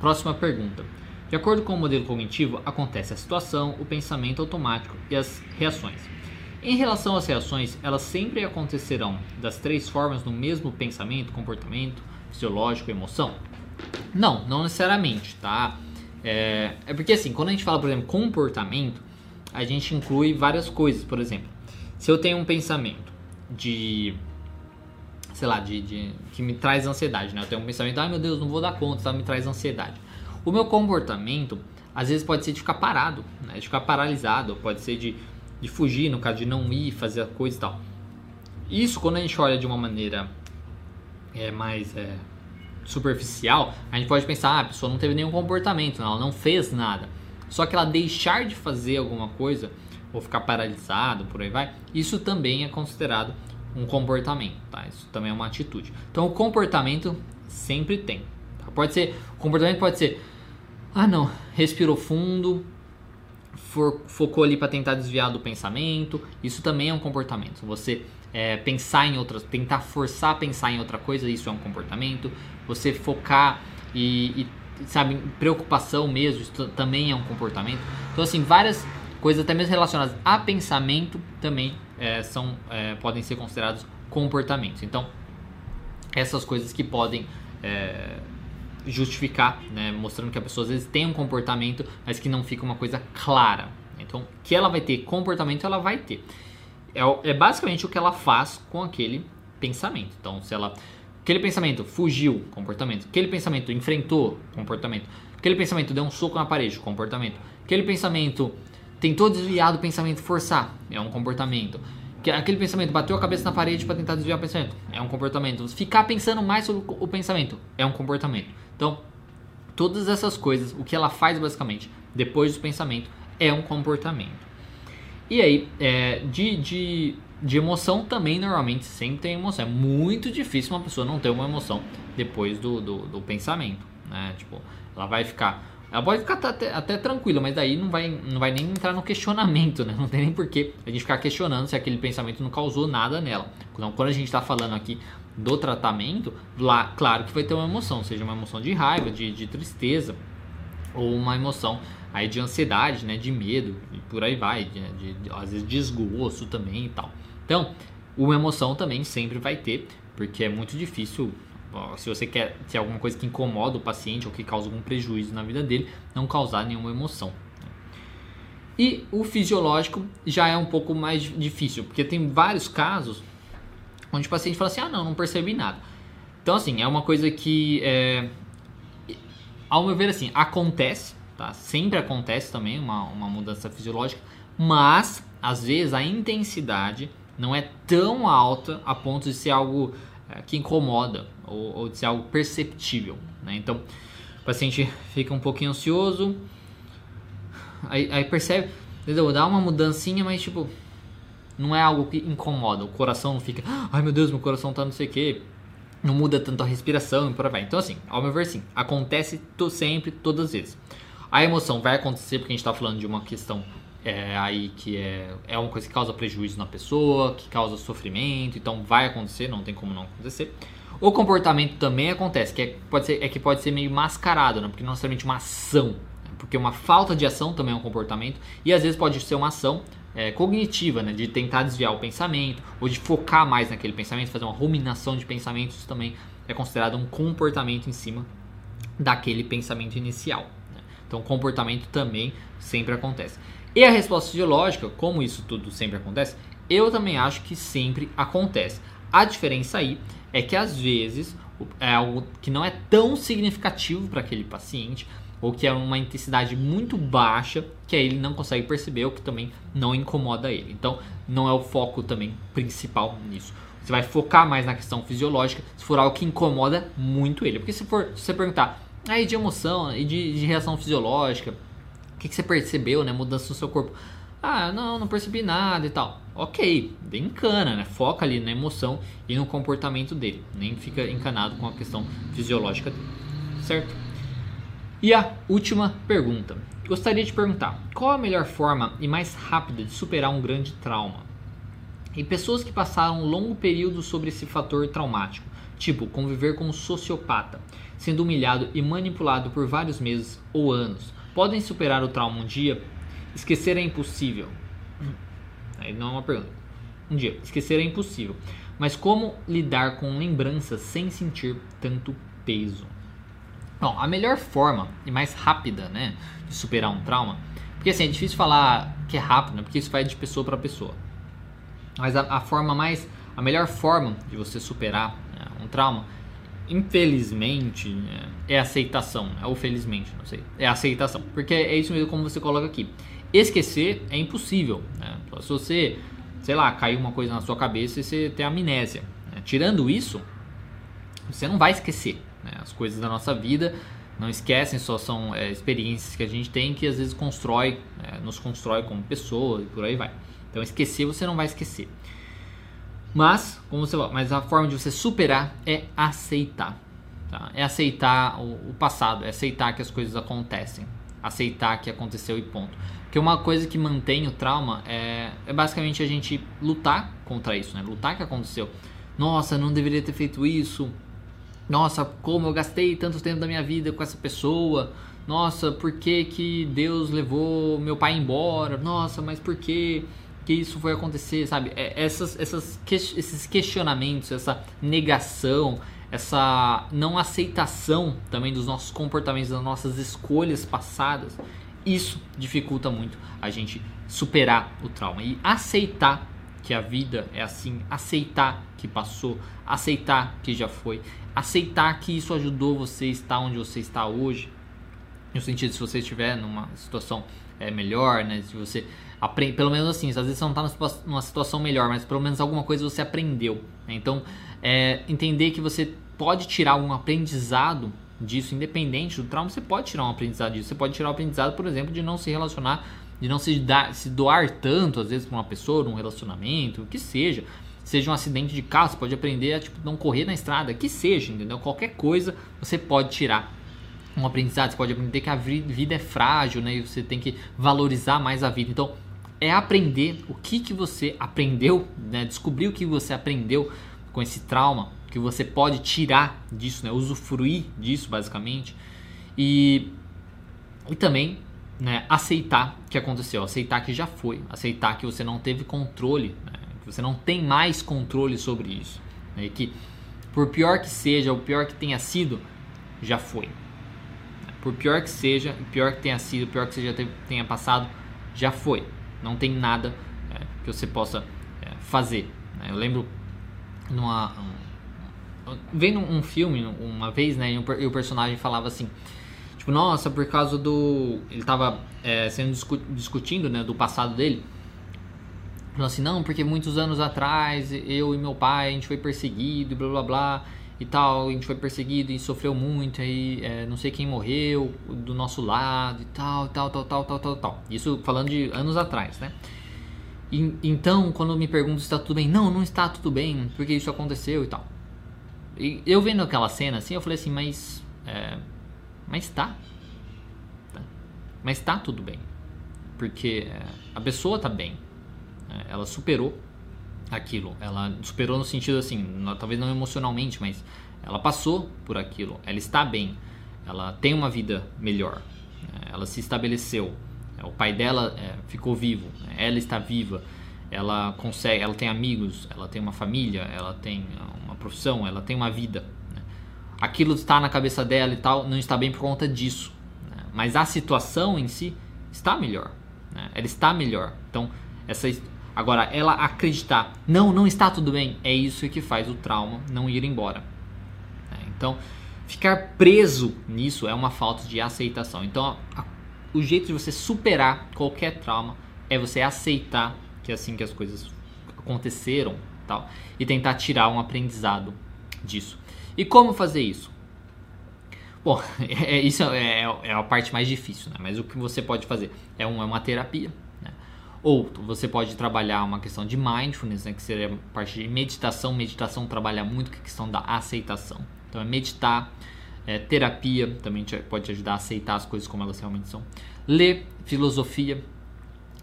Speaker 1: Próxima pergunta. De acordo com o modelo cognitivo, acontece a situação, o pensamento automático e as reações. Em relação às reações, elas sempre acontecerão das três formas no mesmo pensamento, comportamento, fisiológico emoção? Não, não necessariamente, tá? É, é porque assim, quando a gente fala, por exemplo, comportamento, a gente inclui várias coisas. Por exemplo, se eu tenho um pensamento de sei lá, de, de, que me traz ansiedade, né? Eu tenho um pensamento, ai meu Deus, não vou dar conta, tá? me traz ansiedade. O meu comportamento, às vezes pode ser de ficar parado, né? de ficar paralisado, pode ser de de fugir, no caso de não ir, fazer a coisa e tal. Isso, quando a gente olha de uma maneira é, mais é, superficial, a gente pode pensar, ah, a pessoa não teve nenhum comportamento, ela não fez nada. Só que ela deixar de fazer alguma coisa, ou ficar paralisado, por aí vai, isso também é considerado um comportamento, tá? Isso também é uma atitude. Então, o comportamento sempre tem. Tá? Pode ser, o comportamento pode ser, ah não, respirou fundo, for, focou ali para tentar desviar do pensamento, isso também é um comportamento. Você é, pensar em outras, tentar forçar a pensar em outra coisa, isso é um comportamento. Você focar e, e sabe, preocupação mesmo, isso também é um comportamento. Então assim, várias coisas até mesmo relacionadas a pensamento também é, são é, podem ser considerados comportamentos. Então essas coisas que podem é, justificar, né, mostrando que a pessoa às vezes tem um comportamento, mas que não fica uma coisa clara. Então, que ela vai ter comportamento, ela vai ter. É, é basicamente o que ela faz com aquele pensamento. Então, se ela aquele pensamento fugiu, comportamento. Aquele pensamento enfrentou, comportamento. Aquele pensamento deu um soco na parede, comportamento. Aquele pensamento tentou desviar do pensamento, forçar, é um comportamento. Aquele pensamento bateu a cabeça na parede para tentar desviar o pensamento, é um comportamento. Ficar pensando mais sobre o pensamento, é um comportamento. Então, todas essas coisas, o que ela faz basicamente depois do pensamento é um comportamento. E aí, é, de, de, de emoção também normalmente sempre tem emoção. É muito difícil uma pessoa não ter uma emoção depois do, do, do pensamento. Né? Tipo, ela vai ficar ela pode ficar até, até tranquila, mas daí não vai, não vai nem entrar no questionamento, né? *laughs* Não tem nem porquê a gente ficar questionando se aquele pensamento não causou nada nela. Então, quando a gente está falando aqui do tratamento, lá, claro que vai ter uma emoção, seja uma emoção de raiva, de, de tristeza, ou uma emoção aí de ansiedade, né? De medo, e por aí vai, de, de, de, às vezes desgosto também e tal. Então, uma emoção também sempre vai ter, porque é muito difícil se você quer ter alguma coisa que incomoda o paciente ou que causa algum prejuízo na vida dele, não causar nenhuma emoção. E o fisiológico já é um pouco mais difícil, porque tem vários casos onde o paciente fala assim: ah, não, não percebi nada. Então, assim, é uma coisa que, é, ao meu ver, assim, acontece, tá? Sempre acontece também uma, uma mudança fisiológica, mas às vezes a intensidade não é tão alta a ponto de ser algo é, que incomoda ou, ou de ser algo perceptível. Né? Então, o paciente fica um pouquinho ansioso, aí, aí percebe, entendeu? Dá uma mudancinha, mas tipo, não é algo que incomoda. O coração não fica, ai meu Deus, meu coração tá não sei o que. Não muda tanto a respiração e por aí vai. Então, assim, ao meu ver, sim, acontece sempre, todas as vezes. A emoção vai acontecer porque a gente está falando de uma questão é, aí que é, é uma coisa que causa prejuízo na pessoa, que causa sofrimento, então vai acontecer, não tem como não acontecer. O comportamento também acontece, que é, pode ser, é que pode ser meio mascarado, né? porque não necessariamente uma ação, né? porque uma falta de ação também é um comportamento, e às vezes pode ser uma ação é, cognitiva, né? de tentar desviar o pensamento, ou de focar mais naquele pensamento, fazer uma ruminação de pensamentos também é considerado um comportamento em cima daquele pensamento inicial. Né? Então, comportamento também sempre acontece. E a resposta fisiológica, como isso tudo sempre acontece, eu também acho que sempre acontece. A diferença aí é que às vezes é algo que não é tão significativo para aquele paciente ou que é uma intensidade muito baixa que aí ele não consegue perceber ou que também não incomoda ele. Então, não é o foco também principal nisso. Você vai focar mais na questão fisiológica se for algo que incomoda muito ele. Porque se for se você perguntar aí de emoção e de, de, reação fisiológica, o que, que você percebeu, né? Mudança no seu corpo. Ah, não, não percebi nada e tal. Ok, bem encana, né? Foca ali na emoção e no comportamento dele. Nem fica encanado com a questão fisiológica dele. Certo? E a última pergunta. Gostaria de perguntar: qual a melhor forma e mais rápida de superar um grande trauma? E pessoas que passaram um longo período sobre esse fator traumático, tipo conviver com um sociopata, sendo humilhado e manipulado por vários meses ou anos, podem superar o trauma um dia? Esquecer é impossível. Aí não é uma pergunta. Um dia, esquecer é impossível. Mas como lidar com lembranças sem sentir tanto peso? Bom, a melhor forma e mais rápida, né, de superar um trauma, porque assim, é difícil falar que é rápido, né, porque isso vai de pessoa para pessoa. Mas a, a, forma mais, a melhor forma de você superar né, um trauma, infelizmente, é, é aceitação, né, ou felizmente, não sei, é aceitação, porque é isso mesmo como você coloca aqui. Esquecer é impossível. Né? Se você, sei lá, caiu uma coisa na sua cabeça e você tem amnésia. Né? Tirando isso, você não vai esquecer. Né? As coisas da nossa vida não esquecem, só são é, experiências que a gente tem que às vezes constrói, é, nos constrói como pessoa e por aí vai. Então esquecer você não vai esquecer. Mas, como você mas a forma de você superar é aceitar. Tá? É aceitar o, o passado, é aceitar que as coisas acontecem, aceitar que aconteceu e ponto. Porque uma coisa que mantém o trauma é, é basicamente a gente lutar contra isso, né? Lutar que aconteceu. Nossa, não deveria ter feito isso. Nossa, como eu gastei tanto tempo da minha vida com essa pessoa. Nossa, por que, que Deus levou meu pai embora? Nossa, mas por que, que isso foi acontecer? Sabe? É, essas, essas, esses questionamentos, essa negação, essa não aceitação também dos nossos comportamentos, das nossas escolhas passadas, isso dificulta muito a gente superar o trauma e aceitar que a vida é assim, aceitar que passou, aceitar que já foi, aceitar que isso ajudou você a estar onde você está hoje. No sentido, se você estiver numa situação é, melhor, né? Se você aprende, pelo menos assim, às vezes você não está numa situação melhor, mas pelo menos alguma coisa você aprendeu. Né? Então, é, entender que você pode tirar um aprendizado disso, independente do trauma, você pode tirar um aprendizado disso. Você pode tirar o um aprendizado, por exemplo, de não se relacionar, de não se, dar, se doar tanto, às vezes, para uma pessoa, num relacionamento, o que seja. Seja um acidente de carro, você pode aprender a tipo, não correr na estrada, que seja, entendeu? Qualquer coisa você pode tirar um aprendizado, você pode aprender que a vida é frágil, né? E você tem que valorizar mais a vida. Então, é aprender o que, que você aprendeu, né? Descobrir o que você aprendeu com esse trauma, que você pode tirar disso, né? Usufruir disso, basicamente. E, e também né, aceitar que aconteceu, aceitar que já foi, aceitar que você não teve controle, né? que você não tem mais controle sobre isso. Né? Que por pior que seja, o pior que tenha sido, já foi. Por pior que seja, pior que tenha sido, pior que você já tenha passado, já foi. Não tem nada é, que você possa é, fazer. Né? Eu lembro numa um, vendo um filme uma vez, né, e o, personagem falava assim, tipo, nossa, por causa do ele estava é, sendo discu discutindo, né, do passado dele. Falou assim, não, porque muitos anos atrás eu e meu pai a gente foi perseguido blá blá blá e tal, a gente foi perseguido e sofreu muito, aí é, não sei quem morreu do nosso lado e tal, tal, tal, tal, tal, tal, tal. Isso falando de anos atrás, né? E, então, quando me perguntam se está tudo bem, não, não está tudo bem, porque isso aconteceu e tal. E eu vendo aquela cena assim, eu falei assim, mas. É, mas tá. tá. Mas tá tudo bem. Porque é, a pessoa tá bem. É, ela superou aquilo. Ela superou no sentido assim, talvez não emocionalmente, mas ela passou por aquilo. Ela está bem. Ela tem uma vida melhor. Né? Ela se estabeleceu. É, o pai dela é, ficou vivo. Ela está viva. Ela consegue. Ela tem amigos. Ela tem uma família. Ela tem uma profissão. Ela tem uma vida. Né? Aquilo está na cabeça dela e tal. Não está bem por conta disso. Né? Mas a situação em si está melhor. Né? Ela está melhor. Então essa Agora, ela acreditar, não, não está tudo bem, é isso que faz o trauma não ir embora. É, então, ficar preso nisso é uma falta de aceitação. Então, a, o jeito de você superar qualquer trauma é você aceitar que é assim que as coisas aconteceram tal, e tentar tirar um aprendizado disso. E como fazer isso? Bom, *laughs* é, isso é, é, a parte mais difícil, né? mas o que você pode fazer é, um, é uma terapia ou você pode trabalhar uma questão de mindfulness, né, que seria a parte de meditação. Meditação trabalha muito com a questão da aceitação. Então é meditar, é, terapia também te, pode te ajudar a aceitar as coisas como elas realmente são. Ler filosofia,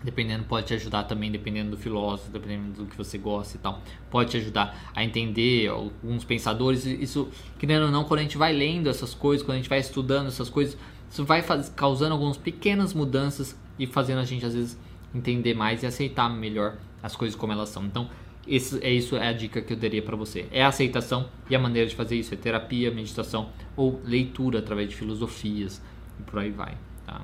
Speaker 1: dependendo, pode te ajudar também, dependendo do filósofo, dependendo do que você gosta e tal. Pode te ajudar a entender alguns pensadores. Isso, querendo ou não, quando a gente vai lendo essas coisas, quando a gente vai estudando essas coisas, isso vai faz, causando algumas pequenas mudanças e fazendo a gente às vezes entender mais e aceitar melhor as coisas como elas são. Então, esse, é isso é a dica que eu daria para você. É a aceitação e a maneira de fazer isso é terapia, meditação ou leitura através de filosofias e por aí vai. Tá?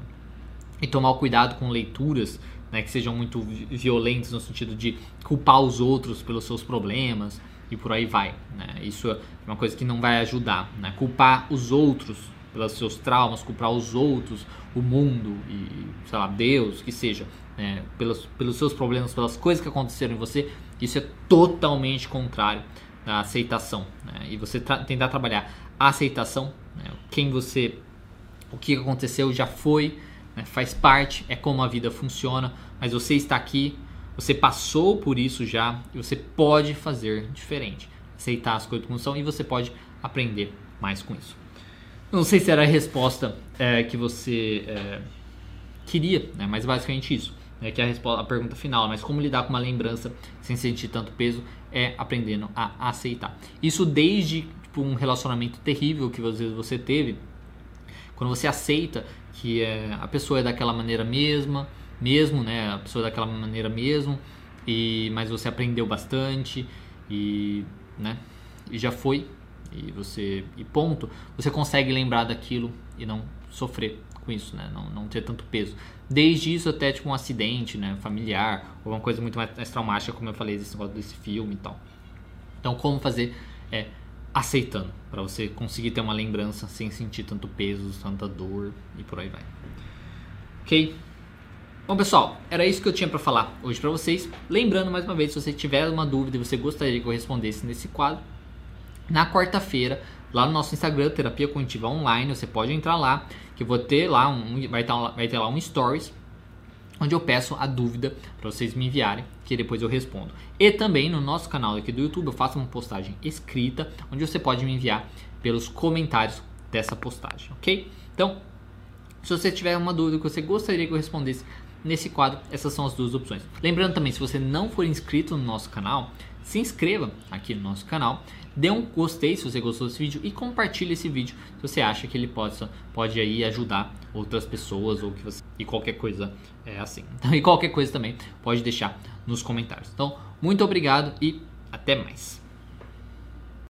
Speaker 1: E tomar cuidado com leituras né, que sejam muito violentas no sentido de culpar os outros pelos seus problemas e por aí vai. Né? Isso é uma coisa que não vai ajudar. Né? Culpar os outros pelos seus traumas, culpar os outros, o mundo e, sei lá, Deus, que seja, né, pelos, pelos seus problemas, pelas coisas que aconteceram em você, isso é totalmente contrário da aceitação. Né? E você tra tentar trabalhar a aceitação, né? quem você, o que aconteceu já foi, né? faz parte, é como a vida funciona, mas você está aqui, você passou por isso já e você pode fazer diferente. Aceitar as coisas como são e você pode aprender mais com isso. Não sei se era a resposta é, que você é, queria, né? mas basicamente isso né, que é a, resposta, a pergunta final, mas como lidar com uma lembrança sem sentir tanto peso é aprendendo a aceitar. Isso desde tipo, um relacionamento terrível que às vezes você teve, quando você aceita que é, a pessoa é daquela maneira mesma, mesmo, né, a pessoa é daquela maneira mesmo, e mas você aprendeu bastante e, né, e já foi e você e ponto, você consegue lembrar daquilo e não sofrer com isso, né? Não, não ter tanto peso. Desde isso até tipo um acidente, né? Familiar, ou uma coisa muito mais, mais traumática, como eu falei desse desse filme e tal. Então, como fazer é aceitando, para você conseguir ter uma lembrança sem sentir tanto peso, tanta dor e por aí vai. Ok? Bom, pessoal, era isso que eu tinha para falar hoje para vocês. Lembrando mais uma vez, se você tiver uma dúvida e você gostaria que eu respondesse nesse quadro, na quarta-feira, lá no nosso Instagram, Terapia Cognitiva Online, você pode entrar lá que eu vou ter lá um, vai, tá, ter lá um stories onde eu peço a dúvida para vocês me enviarem, que depois eu respondo. E também no nosso canal aqui do YouTube eu faço uma postagem escrita, onde você pode me enviar pelos comentários dessa postagem, ok? Então, se você tiver uma dúvida que você gostaria que eu respondesse nesse quadro, essas são as duas opções. Lembrando também, se você não for inscrito no nosso canal, se inscreva aqui no nosso canal, dê um gostei se você gostou desse vídeo e compartilhe esse vídeo se você acha que ele possa, pode aí ajudar outras pessoas ou que você e qualquer coisa é assim. Então, *laughs* e qualquer coisa também pode deixar nos comentários. Então, muito obrigado e até mais.